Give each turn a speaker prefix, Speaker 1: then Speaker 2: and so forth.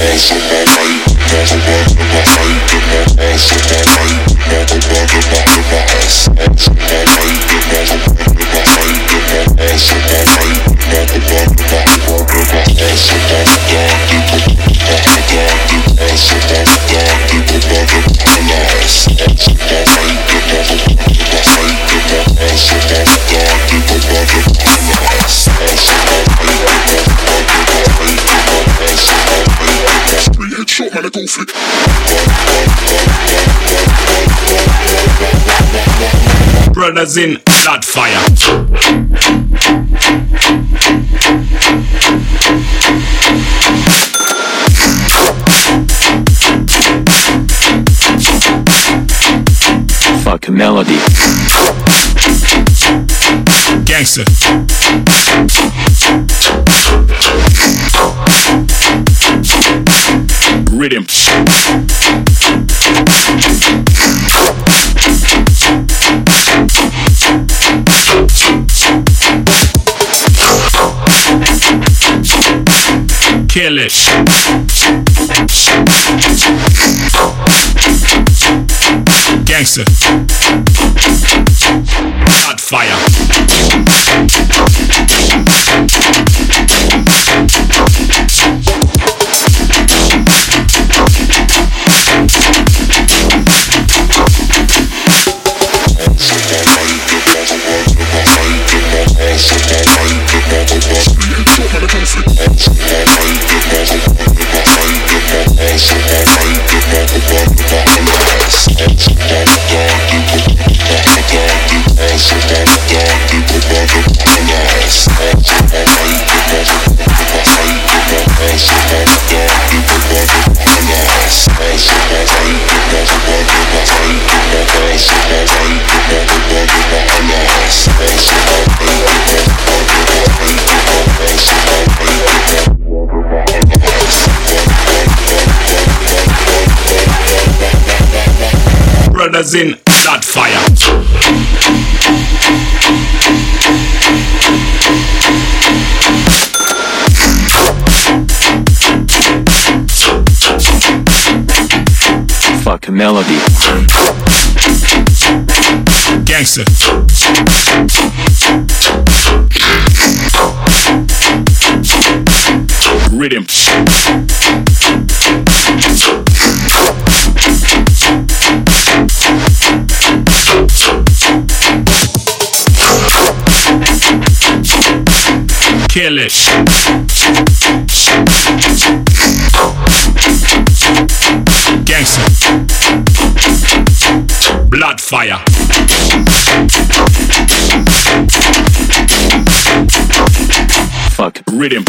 Speaker 1: Thank you. Short man, a go flick.
Speaker 2: Brothers in that fire.
Speaker 3: Fuck melody.
Speaker 2: Gangster. Rhythm. Kill it. Gangster. Hot fire. Brothers in that fire.
Speaker 3: Fuck melody.
Speaker 2: Gangster. Rhythm. Kill it. Gangster. Blood fire.
Speaker 3: Fuck.
Speaker 2: Rhythm.